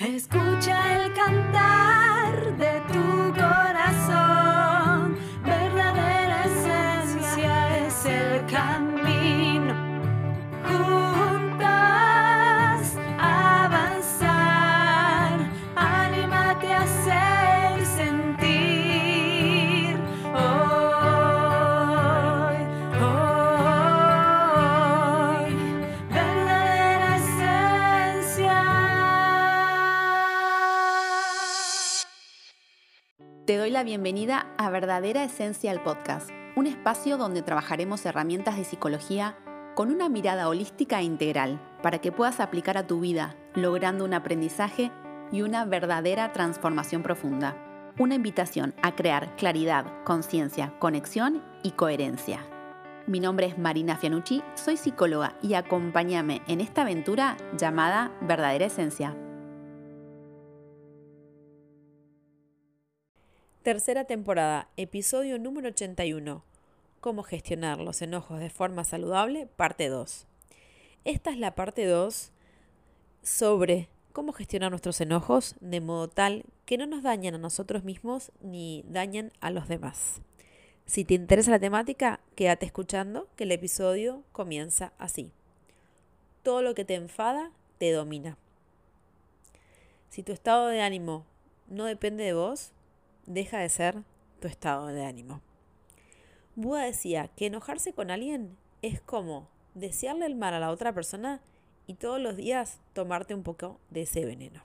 Escucha el cantar de Te doy la bienvenida a Verdadera Esencia el Podcast, un espacio donde trabajaremos herramientas de psicología con una mirada holística e integral para que puedas aplicar a tu vida, logrando un aprendizaje y una verdadera transformación profunda. Una invitación a crear claridad, conciencia, conexión y coherencia. Mi nombre es Marina Fianucci, soy psicóloga y acompáñame en esta aventura llamada Verdadera Esencia. Tercera temporada, episodio número 81. Cómo gestionar los enojos de forma saludable, parte 2. Esta es la parte 2 sobre cómo gestionar nuestros enojos de modo tal que no nos dañen a nosotros mismos ni dañen a los demás. Si te interesa la temática, quédate escuchando que el episodio comienza así. Todo lo que te enfada te domina. Si tu estado de ánimo no depende de vos, deja de ser tu estado de ánimo. Buda decía que enojarse con alguien es como desearle el mal a la otra persona y todos los días tomarte un poco de ese veneno.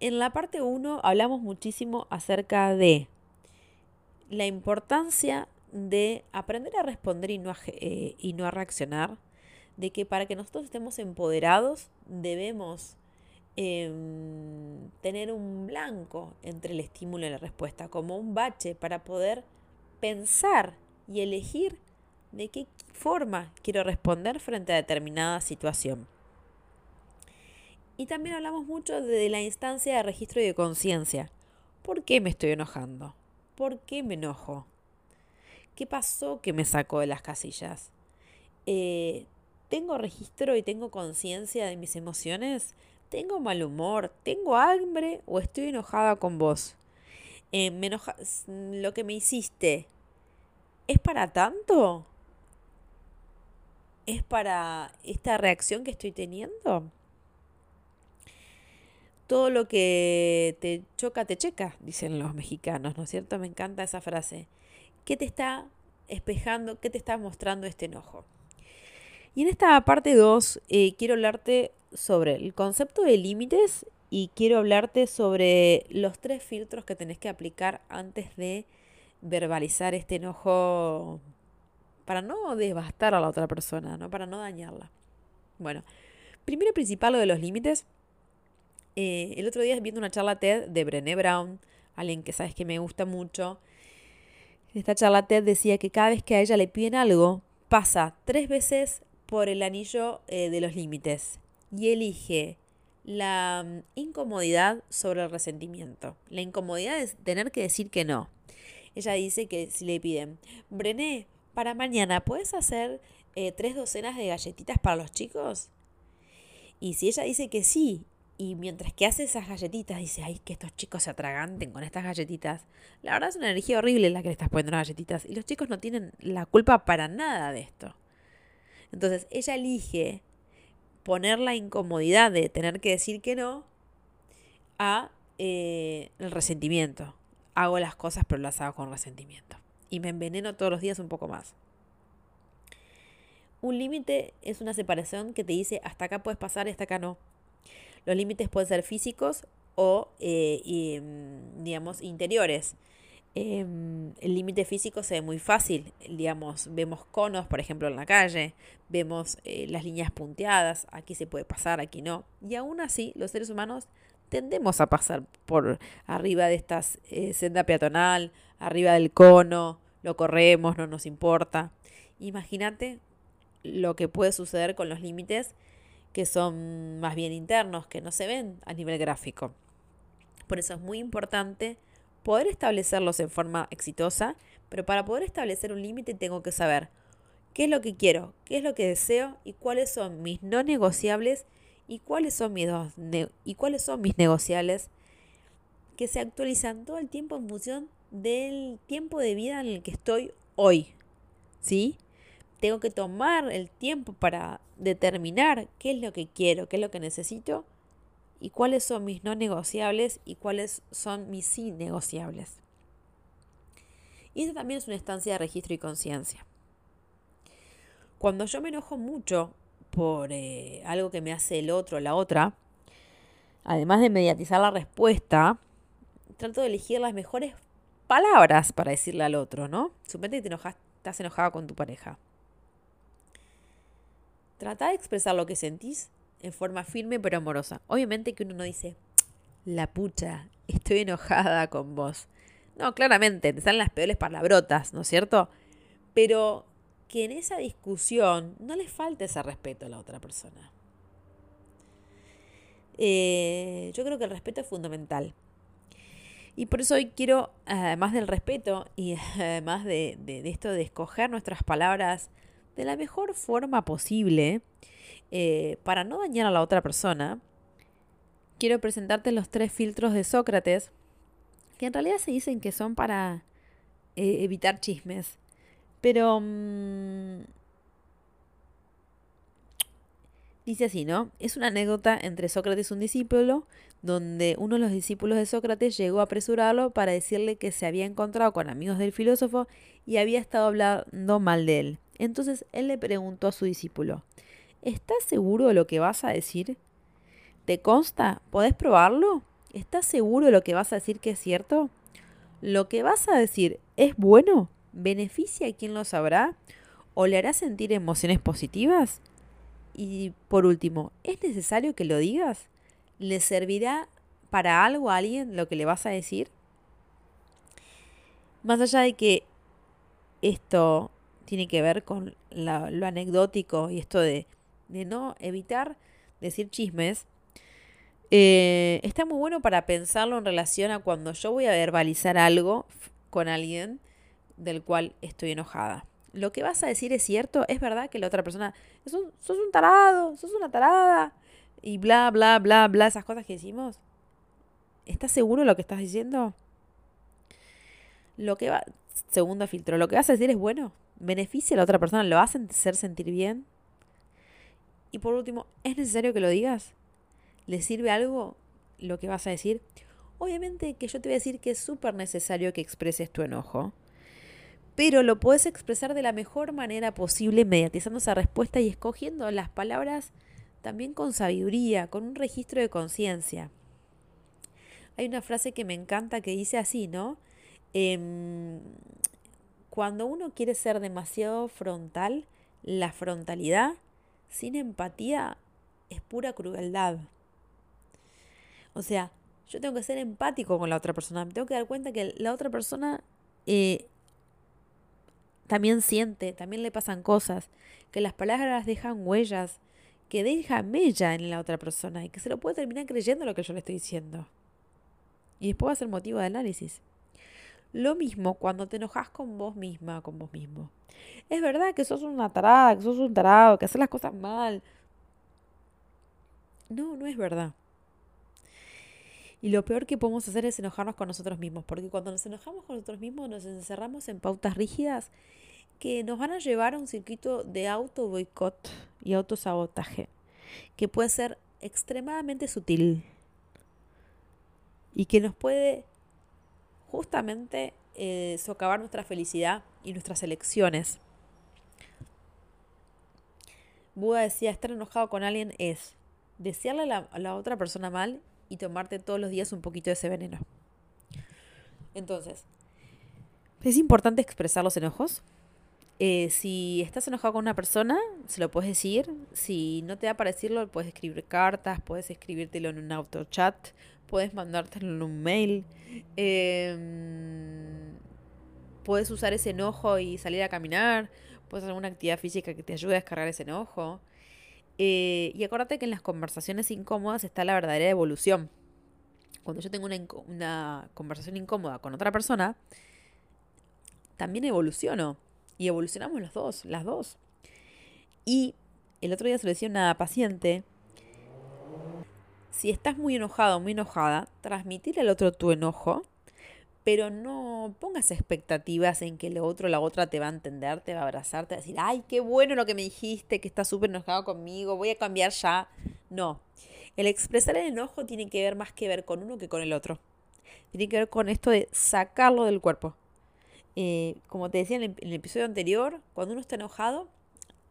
En la parte 1 hablamos muchísimo acerca de la importancia de aprender a responder y no a, eh, y no a reaccionar, de que para que nosotros estemos empoderados debemos eh, tener un blanco entre el estímulo y la respuesta, como un bache para poder pensar y elegir de qué forma quiero responder frente a determinada situación. Y también hablamos mucho de la instancia de registro y de conciencia. ¿Por qué me estoy enojando? ¿Por qué me enojo? ¿Qué pasó que me sacó de las casillas? Eh, ¿Tengo registro y tengo conciencia de mis emociones? ¿Tengo mal humor? ¿Tengo hambre o estoy enojada con vos? Eh, me enoja lo que me hiciste. ¿Es para tanto? ¿Es para esta reacción que estoy teniendo? Todo lo que te choca, te checa, dicen los mexicanos, ¿no es cierto? Me encanta esa frase. ¿Qué te está espejando? ¿Qué te está mostrando este enojo? Y en esta parte 2 eh, quiero hablarte sobre el concepto de límites y quiero hablarte sobre los tres filtros que tenés que aplicar antes de verbalizar este enojo para no devastar a la otra persona, ¿no? para no dañarla. Bueno, primero y principal lo de los límites. Eh, el otro día viendo una charla TED de Brené Brown, alguien que sabes que me gusta mucho. Esta charla TED decía que cada vez que a ella le piden algo, pasa tres veces por el anillo eh, de los límites y elige la mm, incomodidad sobre el resentimiento. La incomodidad es tener que decir que no. Ella dice que si le piden, Brené, para mañana, ¿puedes hacer eh, tres docenas de galletitas para los chicos? Y si ella dice que sí, y mientras que hace esas galletitas, dice, ay, que estos chicos se atraganten con estas galletitas. La verdad es una energía horrible la que le estás poniendo las galletitas. Y los chicos no tienen la culpa para nada de esto. Entonces, ella elige poner la incomodidad de tener que decir que no a eh, el resentimiento. Hago las cosas pero las hago con resentimiento. Y me enveneno todos los días un poco más. Un límite es una separación que te dice hasta acá puedes pasar hasta acá no. Los límites pueden ser físicos o, eh, mm, digamos, interiores. Em, el límite físico se ve muy fácil, digamos, vemos conos, por ejemplo, en la calle, vemos eh, las líneas punteadas, aquí se puede pasar, aquí no. Y aún así, los seres humanos tendemos a pasar por arriba de esta eh, senda peatonal, arriba del cono, lo corremos, no nos importa. Imagínate lo que puede suceder con los límites que son más bien internos, que no se ven a nivel gráfico. Por eso es muy importante poder establecerlos en forma exitosa, pero para poder establecer un límite tengo que saber qué es lo que quiero, qué es lo que deseo y cuáles son mis no negociables ¿Y cuáles son mis, dos ¿Y cuáles son mis negociables? Que se actualizan todo el tiempo en función del tiempo de vida en el que estoy hoy. ¿Sí? Tengo que tomar el tiempo para determinar qué es lo que quiero, qué es lo que necesito y cuáles son mis no negociables y cuáles son mis sí negociables. Y esto también es una estancia de registro y conciencia. Cuando yo me enojo mucho por eh, algo que me hace el otro o la otra, además de mediatizar la respuesta, trato de elegir las mejores palabras para decirle al otro, ¿no? Suponete que te enojas, estás enojada con tu pareja. Trata de expresar lo que sentís en forma firme pero amorosa. Obviamente que uno no dice, la pucha, estoy enojada con vos. No, claramente, te salen las peores palabrotas, ¿no es cierto? Pero que en esa discusión no le falte ese respeto a la otra persona. Eh, yo creo que el respeto es fundamental. Y por eso hoy quiero, además del respeto y además de, de esto de escoger nuestras palabras de la mejor forma posible, eh, para no dañar a la otra persona, quiero presentarte los tres filtros de Sócrates, que en realidad se dicen que son para eh, evitar chismes. Pero... Mm, dice así, ¿no? Es una anécdota entre Sócrates y un discípulo, donde uno de los discípulos de Sócrates llegó a apresurarlo para decirle que se había encontrado con amigos del filósofo y había estado hablando mal de él. Entonces él le preguntó a su discípulo, ¿Estás seguro de lo que vas a decir? ¿Te consta? ¿Podés probarlo? ¿Estás seguro de lo que vas a decir que es cierto? ¿Lo que vas a decir es bueno? ¿Beneficia a quien lo sabrá? ¿O le hará sentir emociones positivas? Y por último, ¿es necesario que lo digas? ¿Le servirá para algo a alguien lo que le vas a decir? Más allá de que esto tiene que ver con lo anecdótico y esto de de no evitar decir chismes, eh, está muy bueno para pensarlo en relación a cuando yo voy a verbalizar algo con alguien del cual estoy enojada. Lo que vas a decir es cierto, es verdad que la otra persona, un, sos un tarado, sos una tarada, y bla, bla, bla, bla, esas cosas que decimos. ¿Estás seguro de lo que estás diciendo? Lo que va, segundo filtro, lo que vas a decir es bueno, beneficia a la otra persona, lo a hacer sentir bien. Y por último, ¿es necesario que lo digas? ¿Le sirve algo lo que vas a decir? Obviamente que yo te voy a decir que es súper necesario que expreses tu enojo, pero lo puedes expresar de la mejor manera posible mediatizando esa respuesta y escogiendo las palabras también con sabiduría, con un registro de conciencia. Hay una frase que me encanta que dice así, ¿no? Em, cuando uno quiere ser demasiado frontal, la frontalidad sin empatía es pura crueldad. O sea, yo tengo que ser empático con la otra persona. Me tengo que dar cuenta que la otra persona eh, también siente, también le pasan cosas, que las palabras dejan huellas, que dejan mella en la otra persona y que se lo puede terminar creyendo lo que yo le estoy diciendo. Y después va a ser motivo de análisis. Lo mismo cuando te enojas con vos misma, con vos mismo. Es verdad que sos una tarada, que sos un tarado, que haces las cosas mal. No, no es verdad. Y lo peor que podemos hacer es enojarnos con nosotros mismos, porque cuando nos enojamos con nosotros mismos nos encerramos en pautas rígidas que nos van a llevar a un circuito de auto boicot y autosabotaje, que puede ser extremadamente sutil y que nos puede justamente eh, socavar nuestra felicidad y nuestras elecciones. Buda decía, estar enojado con alguien es desearle a la, otra persona mal y tomarte todos los días un poquito de ese veneno. Entonces, es importante expresar los enojos. Eh, si estás enojado con una persona, se lo puedes decir. Si no te da para decirlo, puedes escribir cartas, puedes escribírtelo en un auto chat, puedes mandártelo en un mail. Em, puedes usar ese enojo y salir a caminar. Puedes hacer alguna actividad física que te ayude a descargar ese enojo. Eh, y acuérdate que en las conversaciones incómodas está la verdadera evolución. Cuando yo tengo una, conversación incómoda con otra persona, también evoluciono. Y evolucionamos los dos, las dos. Y el otro día se lo decía una paciente si estás muy enojado muy enojada, transmitir al otro tu enojo, pero no pongas expectativas en que el otro la otra te va a entender, te va a abrazar, te va a decir, ay, qué bueno lo que me dijiste, que estás súper enojado conmigo, voy a cambiar ya. No, el expresar el enojo tiene que ver más que ver con uno que con el otro. Tiene que ver con esto de sacarlo del cuerpo. Eh, como te decía en el, episodio anterior, cuando uno está enojado,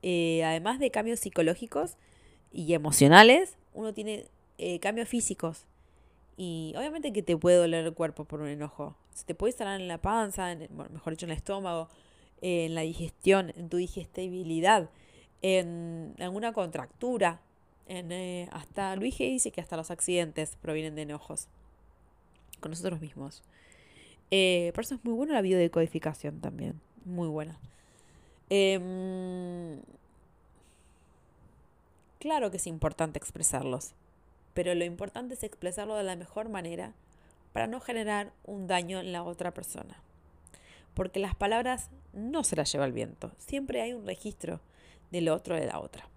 eh, además de cambios psicológicos y emocionales, uno tiene eh, cambios físicos. Y obviamente que te puede doler el cuerpo por un enojo. Se te puede instalar en la panza, en, mejor dicho, en el estómago, en la digestión, en tu digestibilidad, en alguna contractura. En, hasta Luis G dice que hasta los accidentes provienen de enojos con nosotros mismos. por eso es muy buena la biodecodificación también. Muy buena. Em, claro que es importante expresarlos, pero lo importante es expresarlo de la mejor manera para no generar un daño en la otra persona. Porque las palabras no se las lleva el viento, siempre hay un registro del otro de la otra.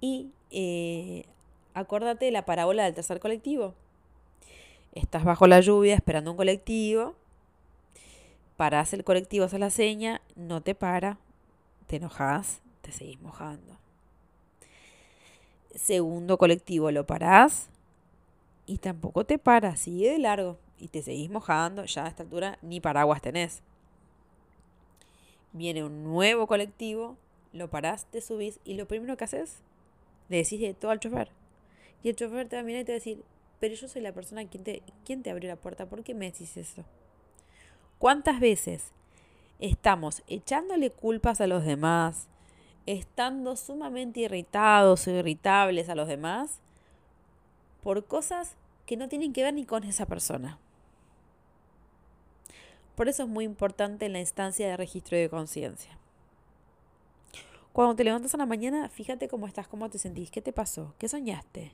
Y eh, acuérdate de la parábola del tercer colectivo. Estás bajo la lluvia esperando un colectivo parás el colectivo, haces la seña, no te para, te enojas, te seguís mojando. Segundo colectivo, lo parás y tampoco te para, sigue de largo y te seguís mojando, ya a esta altura ni paraguas tenés. Viene un nuevo colectivo, lo parás, te subís y lo primero que haces, le decís de todo al chofer. Y el chofer te va a mirar y te va a decir, pero yo soy la persona quien te, quien te abrió la puerta, ¿por qué me decís eso? ¿Cuántas veces estamos echándole culpas a los demás, estando sumamente irritados o irritables a los demás por cosas que no tienen que ver ni con esa persona? Por eso es muy importante la instancia de registro de conciencia. Cuando te levantas a la mañana, fíjate cómo estás, cómo te sentís, qué te pasó, qué soñaste.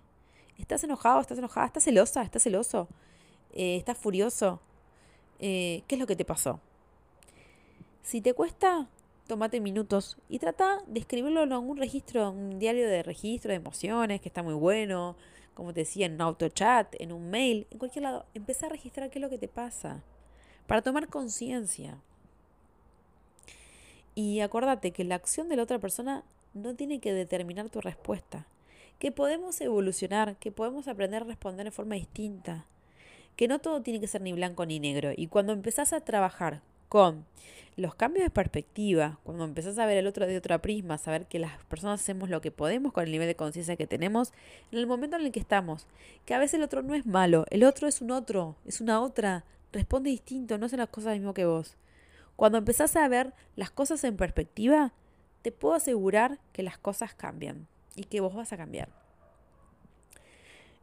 ¿Estás enojado? ¿Estás enojada? ¿Estás celosa? ¿Estás celoso? Eh, ¿Estás furioso? Eh, qué es lo que te pasó. Si te cuesta, tómate minutos y trata de escribirlo en algún registro, un diario de registro de emociones, que está muy bueno, como te decía, en un autochat, en un mail, en cualquier lado. Empezá a registrar qué es lo que te pasa, para tomar conciencia. Y acuérdate que la acción de la otra persona no tiene que determinar tu respuesta, que podemos evolucionar, que podemos aprender a responder de forma distinta que no todo tiene que ser ni blanco ni negro. Y cuando empezás a trabajar con los cambios de perspectiva, cuando empezás a ver el otro de otra prisma, saber que las personas hacemos lo que podemos con el nivel de conciencia que tenemos, en el momento en el que estamos, que a veces el otro no es malo, el otro es un otro, es una otra, responde distinto, no hace las cosas mismo que vos. Cuando empezás a ver las cosas en perspectiva, te puedo asegurar que las cosas cambian y que vos vas a cambiar.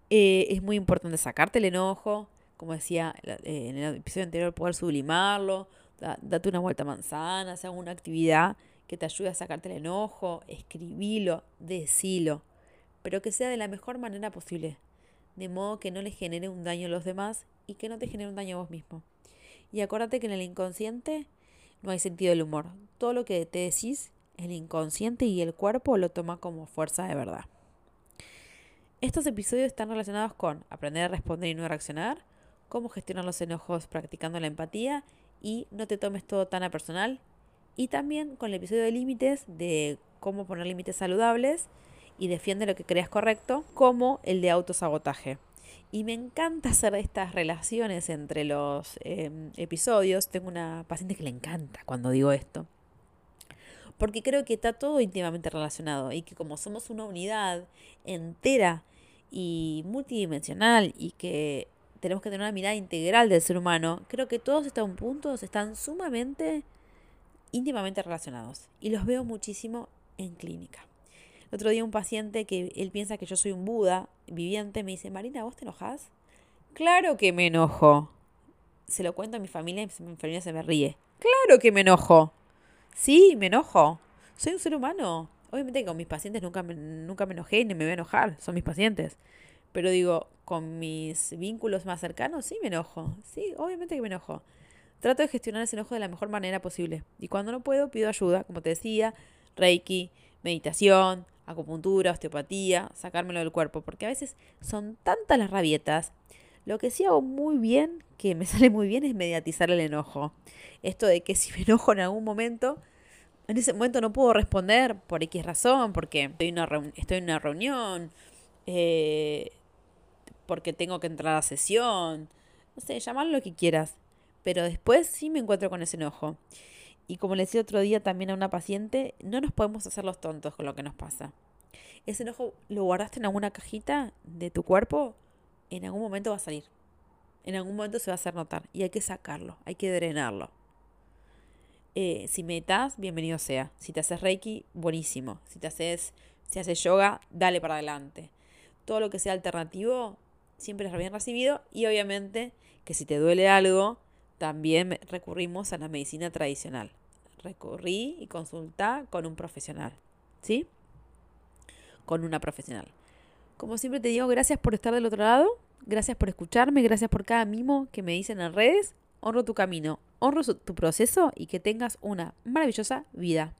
Eh, es muy importante sacarte el enojo, como decía eh, en el episodio anterior, poder sublimarlo, date una vuelta manzana, hacer alguna actividad que te ayude a sacarte el enojo, escribilo, decilo, pero que sea de la mejor manera posible, de modo que no le genere un daño a los demás y que no te genere un daño a vos mismo. Y acuérdate que en el inconsciente no hay sentido del humor. Todo lo que te decís, el inconsciente y el cuerpo lo toma como fuerza de verdad. Estos episodios están relacionados con aprender a responder y no reaccionar, cómo gestionar los enojos practicando la empatía y no te tomes todo tan a personal. Y también con el episodio de límites, de cómo poner límites saludables y defiende lo que creas correcto, como el de autosabotaje. Y me encanta hacer estas relaciones entre los em, episodios. Tengo una paciente que le encanta cuando digo esto. Porque creo que está todo íntimamente relacionado y que como somos una unidad entera y multidimensional y que tenemos que tener una mirada integral del ser humano, creo que todos estos puntos están sumamente íntimamente relacionados y los veo muchísimo en clínica. El otro día un paciente que él piensa que yo soy un Buda viviente me dice, Marina, ¿vos te enojas? Claro que me enojo. Se lo cuento a mi familia y mi familia se me ríe. Claro que me enojo. Sí, me enojo. Soy un ser humano. Obviamente que con mis pacientes nunca me, nunca me enojé ni me voy a enojar. Son mis pacientes. Pero digo, con mis vínculos más cercanos, sí me enojo. Sí, obviamente que me enojo. Trato de gestionar ese enojo de la mejor manera posible. Y cuando no puedo, pido ayuda, como te decía, Reiki, meditación, acupuntura, osteopatía, sacármelo del cuerpo, porque a veces son tantas las rabietas. Lo que sí hago muy bien, que me sale muy bien, es mediatizar el enojo. Esto de que si me enojo en algún momento, en ese momento no puedo responder por X razón, porque estoy en una, reunión, eh, porque tengo que entrar a sesión, no sé, llamarlo lo que quieras. Pero después sí me encuentro con ese enojo. Y como le decía otro día también a una paciente, no nos podemos hacer los tontos con lo que nos pasa. Ese enojo lo guardaste en alguna cajita de tu cuerpo, en algún momento va a salir. En algún momento se va a hacer notar. Y hay que sacarlo, hay que drenarlo. Eh, si metas, bienvenido sea. Si te haces Reiki, buenísimo. Si te haces, si haces yoga, dale para adelante. Todo lo que sea alternativo, siempre es bien recibido. Y obviamente que si te duele algo, también recurrimos a la medicina tradicional. Recurrí y consulta con un profesional. ¿Sí? Con una profesional. Como siempre te digo, gracias por estar del otro lado. Gracias por escucharme. Gracias por cada mimo que me dicen en redes. Honro tu camino, honro tu proceso y que tengas una maravillosa vida.